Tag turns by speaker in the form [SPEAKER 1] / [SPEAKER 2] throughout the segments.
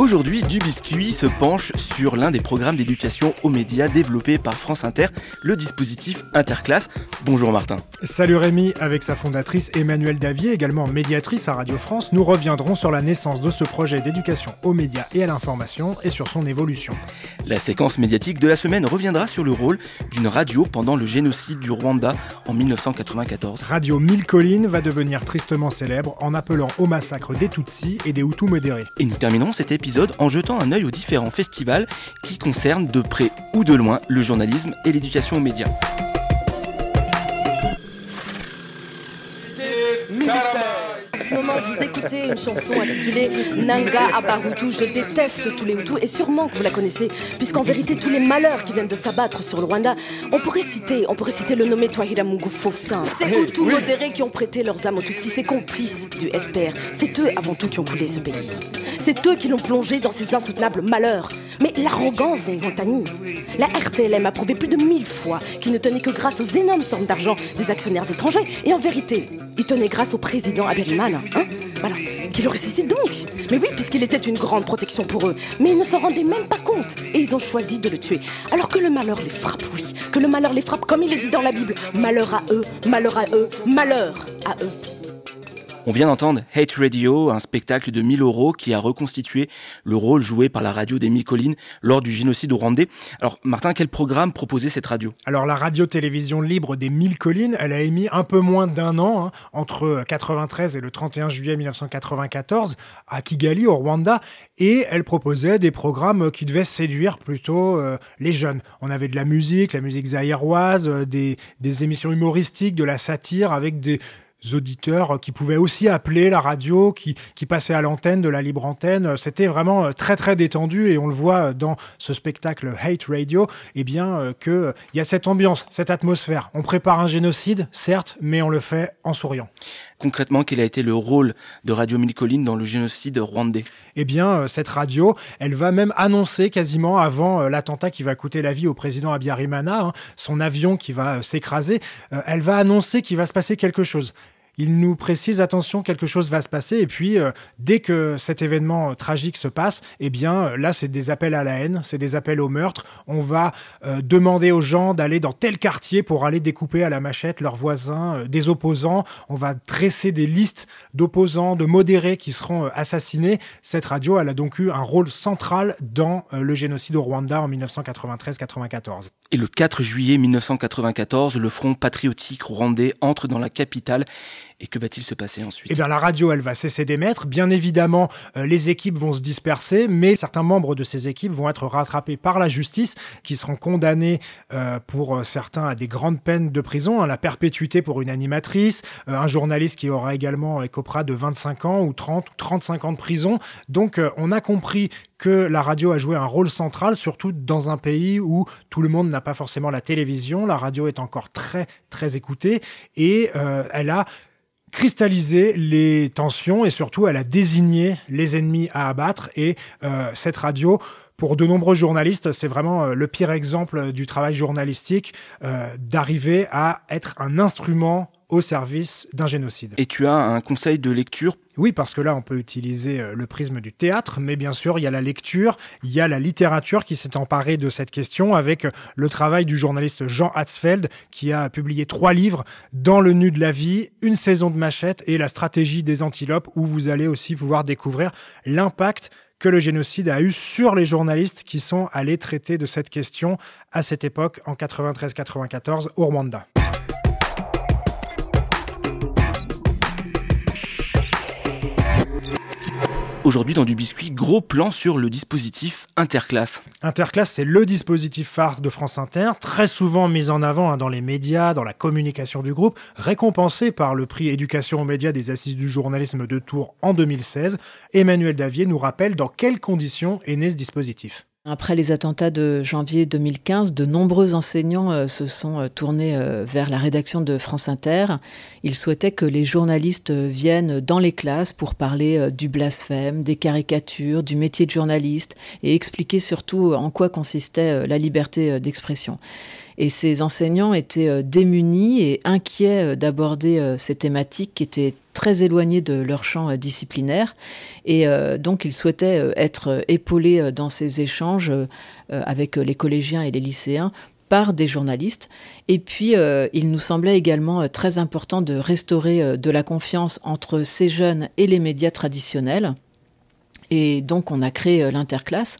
[SPEAKER 1] Aujourd'hui, Du Biscuit se penche sur l'un des programmes d'éducation aux médias développés par France Inter, le dispositif Interclasse. Bonjour Martin.
[SPEAKER 2] Salut Rémi, avec sa fondatrice Emmanuelle Davier, également médiatrice à Radio France, nous reviendrons sur la naissance de ce projet d'éducation aux médias et à l'information et sur son évolution.
[SPEAKER 1] La séquence médiatique de la semaine reviendra sur le rôle d'une radio pendant le génocide du Rwanda en 1994.
[SPEAKER 2] Radio Mille Collines va devenir tristement célèbre en appelant au massacre des Tutsis et des Hutus modérés.
[SPEAKER 1] Et nous terminerons cet épisode en jetant un œil aux différents festivals qui concernent de près ou de loin le journalisme et l'éducation aux médias.
[SPEAKER 3] En ce moment, vous écoutez une chanson intitulée Nanga Abarutu. Je déteste tous les Hutus et sûrement que vous la connaissez, puisqu'en vérité, tous les malheurs qui viennent de s'abattre sur le Rwanda, on pourrait citer, on pourrait citer le nommé Twahira Mungu Faustin. Ces Hutus modérés qui ont prêté leurs âmes aux Tutsis, ces complices du FPR. C'est eux avant tout qui ont coulé ce pays. C'est eux qui l'ont plongé dans ces insoutenables malheurs. Mais l'arrogance des Montagny. La RTLM a prouvé plus de mille fois qu'il ne tenait que grâce aux énormes sommes d'argent des actionnaires étrangers. Et en vérité, il tenait grâce au président Aberiman. Hein voilà. Qui le ressuscite donc. Mais oui, puisqu'il était une grande protection pour eux. Mais ils ne s'en rendaient même pas compte. Et ils ont choisi de le tuer. Alors que le malheur les frappe, oui. Que le malheur les frappe, comme il est dit dans la Bible. Malheur à eux, malheur à eux, malheur à eux.
[SPEAKER 1] On vient d'entendre Hate Radio, un spectacle de 1000 euros qui a reconstitué le rôle joué par la radio des Mille Collines lors du génocide Rwandais. Alors Martin, quel programme proposait cette radio?
[SPEAKER 2] Alors la radio-télévision libre des Mille Collines, elle a émis un peu moins d'un an, hein, entre 93 et le 31 juillet 1994, à Kigali, au Rwanda, et elle proposait des programmes qui devaient séduire plutôt euh, les jeunes. On avait de la musique, la musique zaïroise, euh, des émissions humoristiques, de la satire, avec des auditeurs qui pouvaient aussi appeler la radio, qui, qui passaient à l'antenne de la libre antenne. C'était vraiment euh, très très détendu et on le voit dans ce spectacle Hate Radio, eh bien euh, que euh, il y a cette ambiance, cette atmosphère. On prépare un génocide, certes, mais on le fait en souriant.
[SPEAKER 1] Concrètement, quel a été le rôle de Radio Mille Collines dans le génocide rwandais?
[SPEAKER 2] Eh bien, euh, cette radio, elle va même annoncer quasiment avant euh, l'attentat qui va coûter la vie au président Abiyarimana, hein, son avion qui va euh, s'écraser, elle va annoncer qu'il va se passer quelque chose. Il nous précise attention, quelque chose va se passer. Et puis, euh, dès que cet événement euh, tragique se passe, eh bien, euh, là, c'est des appels à la haine, c'est des appels au meurtre. On va demander aux gens d'aller dans tel quartier pour aller découper à la machette leurs voisins, des opposants. On va dresser des listes d'opposants, de modérés qui seront assassinés. Cette radio, elle a donc eu un rôle central dans le génocide au Rwanda en 1993-94.
[SPEAKER 1] Et le 4 juillet 1994, le Front patriotique rwandais entre dans la capitale. Et que va-t-il se passer ensuite?
[SPEAKER 2] Eh bien, la radio, elle va cesser d'émettre. Bien évidemment, euh, les équipes vont se disperser, mais certains membres de ces équipes vont être rattrapés par la justice, qui seront condamnés euh, pour euh, certains à des grandes peines de prison, hein, la perpétuité pour une animatrice, euh, un journaliste qui aura également écopera de 25 ans ou 30 ou 35 ans de prison. Donc, euh, on a compris que la radio a joué un rôle central, surtout dans un pays où tout le monde n'a pas forcément la télévision. La radio est encore très, très écoutée et euh, elle a cristallisé les tensions et surtout elle a désigné les ennemis à abattre. Et euh, cette radio pour de nombreux journalistes, c'est vraiment euh, le pire exemple du travail journalistique euh, d'arriver à être un instrument au service d'un génocide.
[SPEAKER 1] Et tu as un conseil de lecture?
[SPEAKER 2] Oui, parce que là, on peut utiliser euh, le prisme du théâtre, mais bien sûr, il y a la lecture, il y a la littérature qui s'est emparée de cette question avec euh, le travail du journaliste Jean Hatzfeld, qui a publié trois livres, Dans le nu de la vie, Une saison de machette et La stratégie des antilopes, où vous allez aussi pouvoir découvrir l'impact que le génocide a eu sur les journalistes qui sont allés traiter de cette question à cette époque, en 93-94, au Rwanda.
[SPEAKER 1] Aujourd'hui dans du biscuit, gros plan sur le dispositif Interclasse.
[SPEAKER 2] Interclasse, c'est le dispositif phare de France Inter, très souvent mis en avant hein, dans les médias, dans la communication du groupe, récompensé par le prix Éducation aux médias des Assises du journalisme de Tours en 2016. Emmanuel Davier nous rappelle dans quelles conditions est né ce dispositif.
[SPEAKER 4] Après les attentats de janvier 2015, de nombreux enseignants euh, se sont euh, tournés euh, vers la rédaction de France Inter. Ils souhaitaient que les journalistes viennent dans les classes pour parler du blasphème, des caricatures, du métier de journaliste et expliquer surtout en quoi consistait la liberté d'expression. Et ces enseignants étaient démunis et inquiets d'aborder ces thématiques qui étaient très éloignés de leur champ disciplinaire. Et euh, donc, ils souhaitaient euh, être épaulés euh, dans ces échanges avec les collégiens et les lycéens par des journalistes. Et puis, il nous semblait également très important de restaurer de la confiance entre ces jeunes et les médias traditionnels. Et donc, on a créé l'interclasse.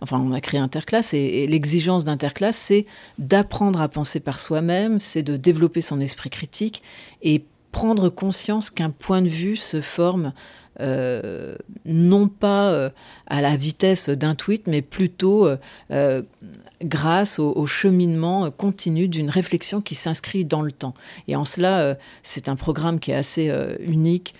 [SPEAKER 4] Enfin, on a créé interclasse et, l'exigence d'interclasse, c'est d'apprendre à penser par soi-même, c'est de développer son esprit critique et prendre conscience qu'un point de vue se forme euh, non pas euh, à la vitesse d'un tweet, mais plutôt euh, grâce au, cheminement continu d'une réflexion qui s'inscrit dans le temps. Et en cela, c'est un programme qui est assez unique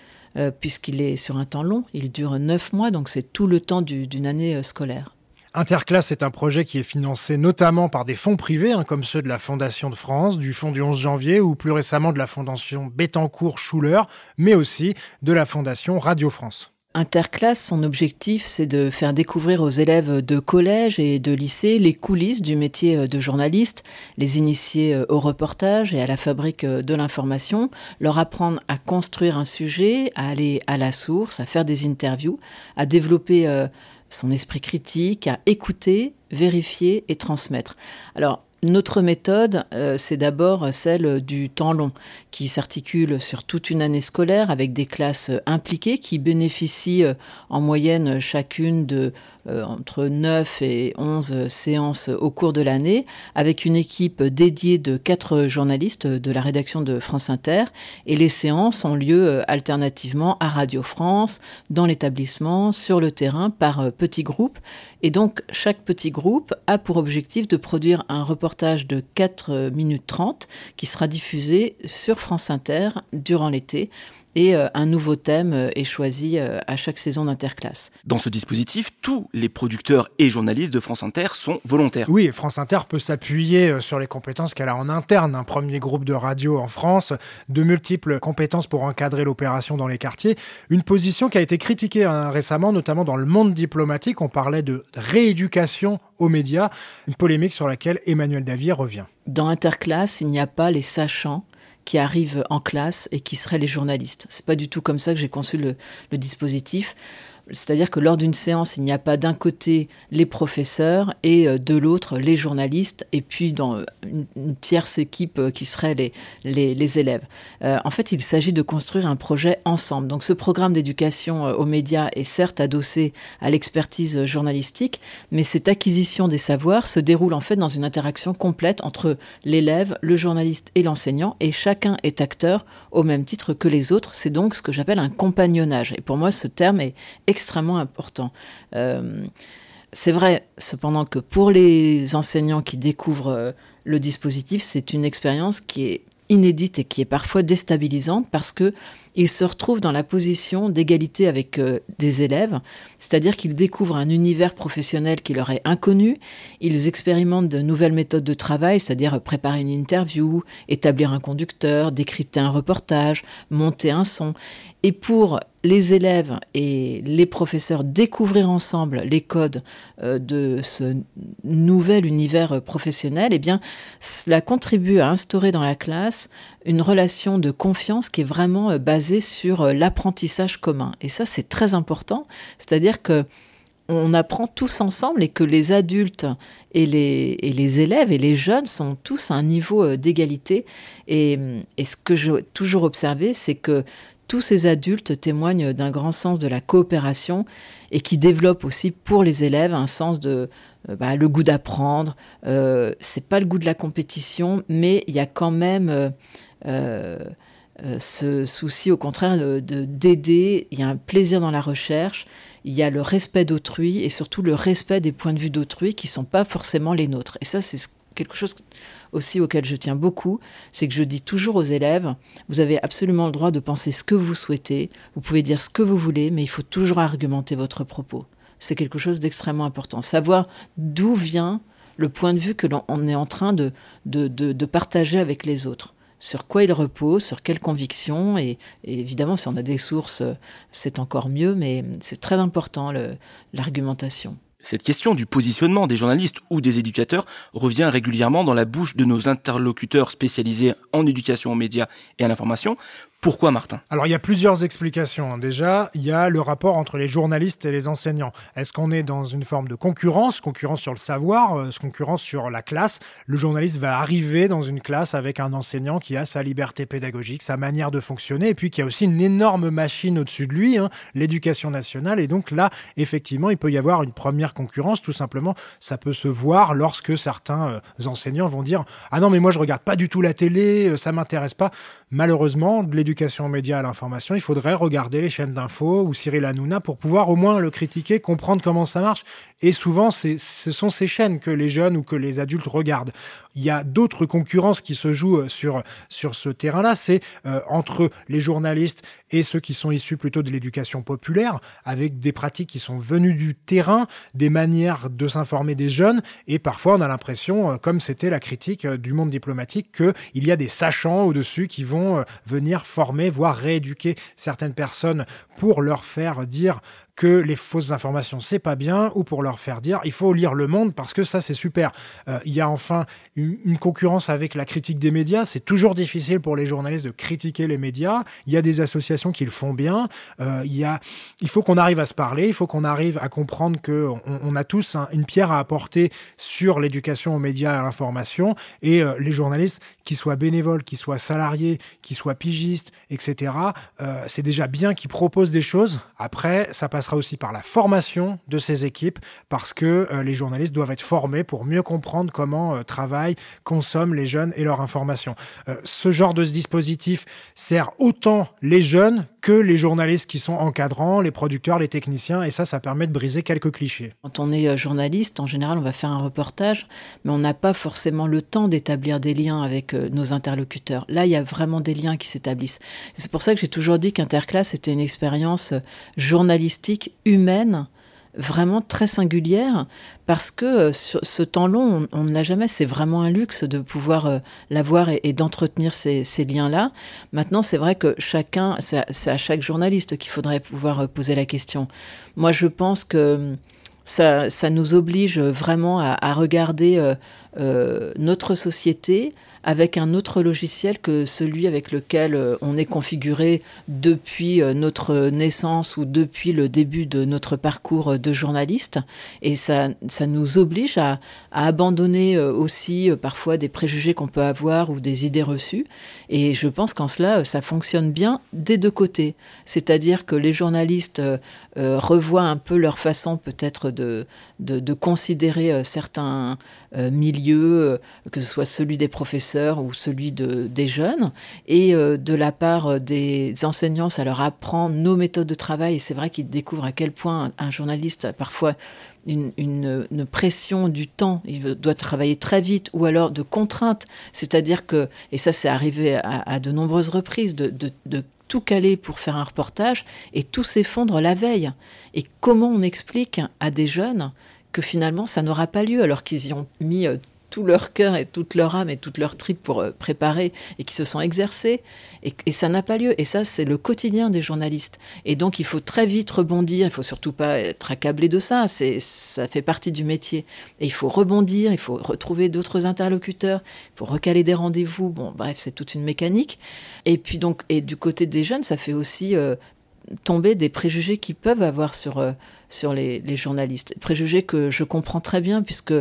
[SPEAKER 4] puisqu'il est sur un temps long. Il dure neuf mois, donc c'est tout le temps d'une année scolaire.
[SPEAKER 2] Interclasse est un projet qui est financé notamment par des fonds privés, hein, comme ceux de la Fondation de France, du Fonds du 11 janvier ou plus récemment de la Fondation Bettencourt-Schuller, mais aussi de la Fondation Radio France.
[SPEAKER 4] Interclasse, son objectif, c'est de faire découvrir aux élèves de collège et de lycée les coulisses du métier de journaliste, les initier au reportage et à la fabrique de l'information, leur apprendre à construire un sujet, à aller à la source, à faire des interviews, à développer euh, son esprit critique, à écouter, vérifier et transmettre. Alors, notre méthode, euh, c'est d'abord celle du temps long, qui s'articule sur toute une année scolaire avec des classes impliquées qui bénéficient euh, en moyenne chacune de euh, entre 9 et 11 séances au cours de l'année, avec une équipe dédiée de quatre journalistes de la rédaction de France Inter. Et les séances ont lieu alternativement à Radio France, dans l'établissement, sur le terrain, par petits groupes. Et donc, chaque petit groupe a pour objectif de produire un reportage de 4 minutes 30 qui sera diffusé sur France Inter durant l'été et euh, un nouveau thème euh, est choisi euh, à chaque saison d'interclasse.
[SPEAKER 1] Dans ce dispositif, tous les producteurs et journalistes de France Inter sont volontaires.
[SPEAKER 2] Oui, France Inter peut s'appuyer sur les compétences qu'elle a en interne. Un premier groupe de radio en France, de multiples compétences pour encadrer l'opération dans les quartiers. Une position qui a été critiquée hein, récemment, notamment dans le monde diplomatique. On parlait de rééducation aux médias, une polémique sur laquelle Emmanuel Davier revient.
[SPEAKER 4] Dans Interclasse, il n'y a pas les sachants qui arrivent en classe et qui seraient les journalistes. C'est pas du tout comme ça que j'ai conçu le, le dispositif. C'est-à-dire que lors d'une séance, il n'y a pas d'un côté les professeurs et euh, de l'autre les journalistes, et puis dans euh, une, tierce équipe euh, qui serait les, les, élèves. en fait, il s'agit de construire un projet ensemble. Donc ce programme d'éducation aux médias est certes adossé à l'expertise journalistique, mais cette acquisition des savoirs se déroule en fait dans une interaction complète entre l'élève, le journaliste et l'enseignant, et chacun est acteur au même titre que les autres. C'est donc ce que j'appelle un compagnonnage. Et pour moi, ce terme est extrêmement important. Euh, c'est vrai, cependant, que pour les enseignants qui découvrent euh, le dispositif, c'est une expérience qui est inédite et qui est parfois déstabilisante parce que ils se retrouvent dans la position d'égalité avec euh, des élèves, c'est-à-dire qu'ils découvrent un univers professionnel qui leur est inconnu, ils expérimentent de nouvelles méthodes de travail, c'est-à-dire préparer une interview, établir un conducteur, décrypter un reportage, monter un son, et pour les élèves et les professeurs découvrir ensemble les codes euh, de ce nouvel univers professionnel, eh bien, cela contribue à instaurer dans la classe une relation de confiance qui est vraiment euh, sur euh, l'apprentissage commun. Et ça, c'est très important. C'est-à-dire que on apprend tous ensemble et que les adultes et les, et les élèves et les jeunes sont tous à un niveau d'égalité. Et, et ce que j'ai toujours observé, c'est que tous ces adultes témoignent d'un grand sens de la coopération et qui développent aussi pour les élèves un sens de euh, bah, le goût d'apprendre. Euh, c'est pas le goût de la compétition, mais il y a quand même euh, euh, ce souci, au contraire, de d'aider. Il y a un plaisir dans la recherche. Il y a le respect d'autrui et surtout le respect des points de vue d'autrui qui sont pas forcément les nôtres. Et ça, c'est quelque chose aussi auquel je tiens beaucoup, c'est que je dis toujours aux élèves, vous avez absolument le droit de penser ce que vous souhaitez, vous pouvez dire ce que vous voulez, mais il faut toujours argumenter votre propos. c'est quelque chose d'extrêmement important. Savoir d'où vient le point de vue que l'on est en train de, de, de, partager avec les autres. Sur quoi il repose, sur quelles convictions, et, et évidemment, si on a des sources, c'est encore mieux, mais c'est très important l'argumentation.
[SPEAKER 1] Cette question du positionnement des journalistes ou des éducateurs revient régulièrement dans la bouche de nos interlocuteurs spécialisés en éducation aux médias et à l'information. Pourquoi Martin?
[SPEAKER 2] Alors il y a plusieurs explications. Déjà, il y a le rapport entre les journalistes et les enseignants. Est-ce qu'on est dans une forme de concurrence, concurrence sur le savoir, euh, concurrence sur la classe? Le journaliste va arriver dans une classe avec un enseignant qui a sa liberté pédagogique, sa manière de fonctionner, et puis qui a aussi une énorme machine au-dessus de lui, hein, l'éducation nationale. Et donc là, effectivement, il peut y avoir une première concurrence. Tout simplement, ça peut se voir lorsque certains euh, enseignants vont dire ah non mais moi je regarde pas du tout la télé, euh, ça m'intéresse pas. Malheureusement, de l'éducation à l'information, il faudrait regarder les chaînes d'infos ou Cyril Hanouna pour pouvoir au moins le critiquer, comprendre comment ça marche. Et souvent, ce sont ces chaînes que les jeunes ou que les adultes regardent. Il y a d'autres concurrences qui se jouent sur, sur ce terrain-là. C'est euh, entre les journalistes et ceux qui sont issus plutôt de l'éducation populaire, avec des pratiques qui sont venues du terrain, des manières de s'informer des jeunes. Et parfois, on a l'impression, euh, comme c'était la critique euh, du monde diplomatique, qu'il y a des sachants au-dessus qui vont venir former, voire rééduquer certaines personnes pour leur faire dire que les fausses informations c'est pas bien ou pour leur faire dire il faut lire Le Monde parce que ça c'est super. Euh, il y a enfin une, concurrence avec la critique des médias. C'est toujours difficile pour les journalistes de critiquer les médias. Il y a des associations qui le font bien. Euh, il, y a, il faut qu'on arrive à se parler. Il faut qu'on arrive à comprendre que on, a tous une pierre à apporter sur l'éducation aux médias et à l'information. Et euh, les journalistes, qu'ils soient bénévoles, qu'ils soient salariés, qu'ils soient pigistes, etc. c'est déjà bien qu'ils proposent des choses. Après, ça passe sera aussi par la formation de ces équipes, parce que euh, les journalistes doivent être formés pour mieux comprendre comment euh, travaillent, consomment les jeunes et leur information. Euh, ce genre de dispositif sert autant les jeunes que les journalistes qui sont encadrants, les producteurs, les techniciens, et ça, ça permet de briser quelques clichés.
[SPEAKER 4] Quand on est journaliste, en général, on va faire un reportage, mais on n'a pas forcément le temps d'établir des liens avec nos interlocuteurs. Là, il y a vraiment des liens qui s'établissent. C'est pour ça que j'ai toujours dit qu'Interclass était une expérience journalistique humaine vraiment très singulière parce que euh, ce temps long, on, ne l'a jamais. C'est vraiment un luxe de pouvoir euh, l'avoir et, d'entretenir ces, liens-là. Maintenant, c'est vrai que chacun, c'est à, chaque journaliste qu'il faudrait pouvoir euh, poser la question. Moi, je pense que ça, nous oblige vraiment à, regarder notre société avec un autre logiciel que celui avec lequel euh, on est configuré depuis euh, notre naissance ou depuis le début de notre parcours de journaliste. Et ça, ça nous oblige à, à abandonner euh, aussi parfois des préjugés qu'on peut avoir ou des idées reçues. Et je pense qu'en cela, ça fonctionne bien des deux côtés. C'est-à-dire que les journalistes revoient un peu leur façon peut-être de, de, considérer certains milieux, que ce soit celui des professeurs, ou celui de, des jeunes. Et euh, de la part euh, des enseignants, ça leur apprend nos méthodes de travail. Et c'est vrai qu'ils découvrent à quel point un journaliste a parfois une, pression du temps, il doit travailler très vite, ou alors de contraintes. C'est-à-dire que, et ça c'est arrivé à, de nombreuses reprises, de tout caler pour faire un reportage et tout s'effondre la veille. Et comment on explique à des jeunes que finalement ça n'aura pas lieu alors qu'ils y ont mis euh, tout leur cœur et toute leur âme et toute leur trip pour euh, préparer et qui se sont exercés. Et, ça n'a pas lieu. Et ça, c'est le quotidien des journalistes. Et donc, il faut très vite rebondir. Il faut surtout pas être accablé de ça. C'est, ça fait partie du métier. Et il faut rebondir. Il faut retrouver d'autres interlocuteurs. Il faut recaler des rendez-vous. Bon, bref, c'est toute une mécanique. Et puis donc, et du côté des jeunes, ça fait aussi euh, tomber des préjugés qu'ils peuvent avoir sur, euh, les, journalistes. Préjugés que je comprends très bien puisque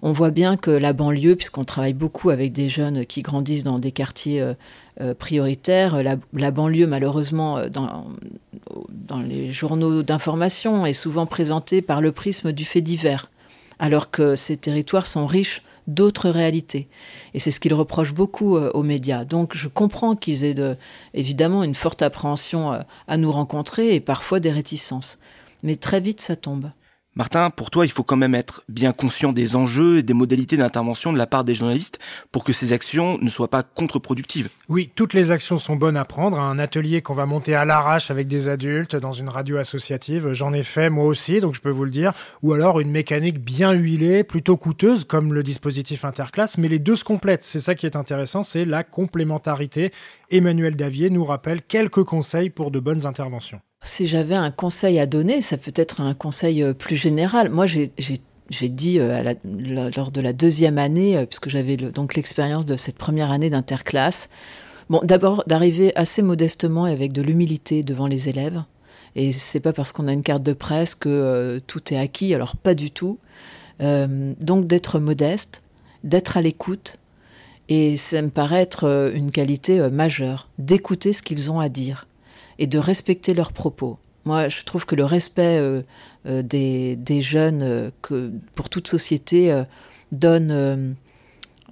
[SPEAKER 4] on voit bien que la banlieue, puisqu'on travaille beaucoup avec des jeunes qui grandissent dans des quartiers euh, euh, prioritaires, la, banlieue, malheureusement, dans les journaux d'information, est souvent présentée par le prisme du fait divers, alors que ces territoires sont riches d'autres réalités. Et c'est ce qu'ils reprochent beaucoup aux médias. Donc je comprends qu'ils aient de, évidemment une forte appréhension à nous rencontrer et parfois des réticences. Mais très vite, ça tombe.
[SPEAKER 1] Martin, pour toi, il faut quand même être bien conscient des enjeux et des modalités d'intervention de la part des journalistes pour que ces actions ne soient pas contre-productives.
[SPEAKER 2] Oui, toutes les actions sont bonnes à prendre. Un atelier qu'on va monter à l'arrache avec des adultes dans une radio associative, j'en ai fait moi aussi, donc je peux vous le dire. Ou alors une mécanique bien huilée, plutôt coûteuse, comme le dispositif interclasse, mais les deux se complètent. C'est ça qui est intéressant, c'est la complémentarité. Emmanuel Davier nous rappelle quelques conseils pour de bonnes interventions.
[SPEAKER 4] Si j'avais un conseil à donner, ça peut être un conseil euh, plus général. Moi, j'ai dit euh, lors de la deuxième année, euh, puisque j'avais donc l'expérience de cette première année d'interclasse, bon, d'abord d'arriver assez modestement et avec de l'humilité devant les élèves. Et c'est pas parce qu'on a une carte de presse que tout est acquis, alors pas du tout. donc d'être modeste, d'être à l'écoute, et ça me paraît être une qualité majeure, d'écouter ce qu'ils ont à dire et de respecter leurs propos. Moi, je trouve que le respect euh, euh, des, des, jeunes, euh, que pour toute société, donne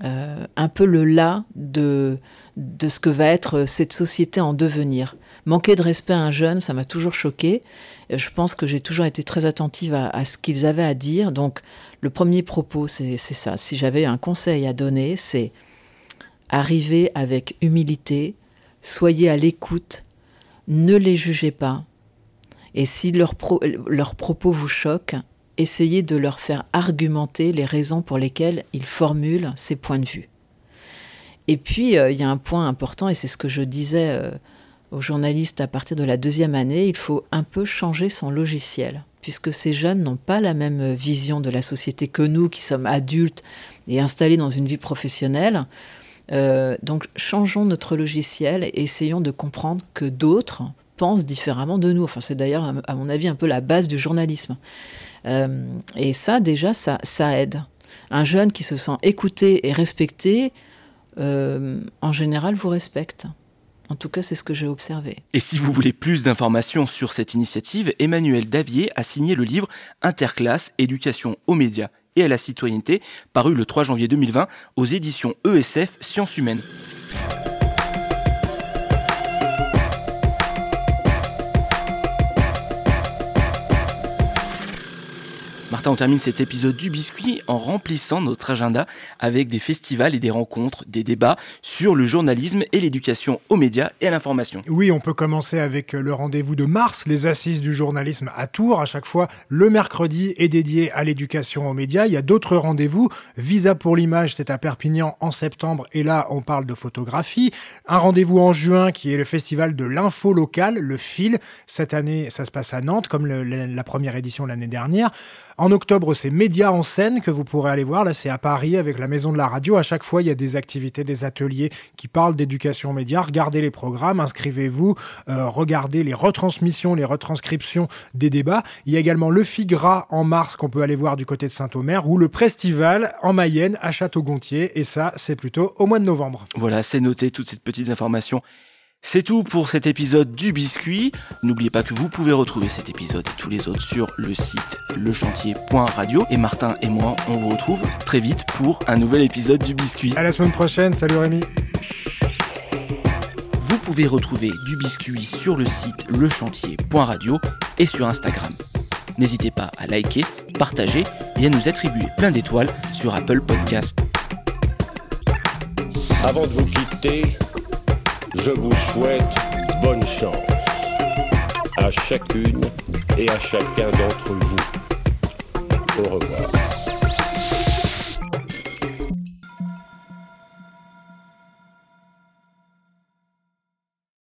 [SPEAKER 4] un peu le là de, de ce que va être cette société en devenir. Manquer de respect à un jeune, ça m'a toujours choqué. Je pense que j'ai toujours été très attentive à, à ce qu'ils avaient à dire. Donc, le premier propos, c'est ça. Si j'avais un conseil à donner, c'est arriver avec humilité, soyez à l'écoute ne les jugez pas. Et si leurs propos vous choquent, essayez de leur faire argumenter les raisons pour lesquelles ils formulent ces points de vue. Et puis, euh, il y a un point important, et c'est ce que je disais euh, aux journalistes à partir de la deuxième année, il faut un peu changer son logiciel, puisque ces jeunes n'ont pas la même vision de la société que nous, qui sommes adultes et installés dans une vie professionnelle. Euh, donc changeons notre logiciel et essayons de comprendre que d'autres pensent différemment de nous. Enfin, c'est d'ailleurs, à mon avis, un peu la base du journalisme. Euh, et ça, déjà, ça, aide. Un jeune qui se sent écouté et respecté, euh, en général, vous respecte. En tout cas, c'est ce que j'ai observé.
[SPEAKER 1] Et si vous voulez plus d'informations sur cette initiative, Emmanuel Davier a signé le livre Interclasse, éducation aux médias et à la citoyenneté, paru le 3 janvier 2020 aux éditions ESF Sciences Humaines. Martin, on termine cet épisode du biscuit en remplissant notre agenda avec des festivals et des rencontres, des débats sur le journalisme et l'éducation aux médias et à l'information.
[SPEAKER 2] Oui, on peut commencer avec le rendez-vous de mars, les assises du journalisme à Tours. À chaque fois, le mercredi est dédié à l'éducation aux médias. Il y a d'autres rendez-vous. Visa pour l'image, c'est à Perpignan en septembre et là, on parle de photographie. Un rendez-vous en juin qui est le festival de l'info locale, le FIL. Cette année, ça se passe à Nantes comme la première édition l'année dernière. En octobre, c'est Média en scène que vous pourrez aller voir. Là, c'est à Paris avec la Maison de la Radio. À chaque fois, il y a des activités, des ateliers qui parlent d'éducation média. Regardez les programmes, inscrivez-vous, euh, regardez les retransmissions, les retranscriptions des débats. Il y a également le FIGRA en mars qu'on peut aller voir du côté de Saint-Omer ou le Prestival en Mayenne à Château-Gontier. Et ça, c'est plutôt au mois de novembre.
[SPEAKER 1] Voilà, c'est noté toutes ces petites informations c'est tout pour cet épisode du biscuit. N'oubliez pas que vous pouvez retrouver cet épisode et tous les autres sur le site lechantier.radio. Et Martin et moi, on vous retrouve très vite pour un nouvel épisode du biscuit.
[SPEAKER 2] À la semaine prochaine, salut Rémi.
[SPEAKER 1] Vous pouvez retrouver du biscuit sur le site lechantier.radio et sur Instagram. N'hésitez pas à liker, partager et à nous attribuer plein d'étoiles sur Apple Podcast.
[SPEAKER 5] Avant de vous quitter, je vous souhaite bonne chance à chacune et à chacun d'entre vous. Au revoir.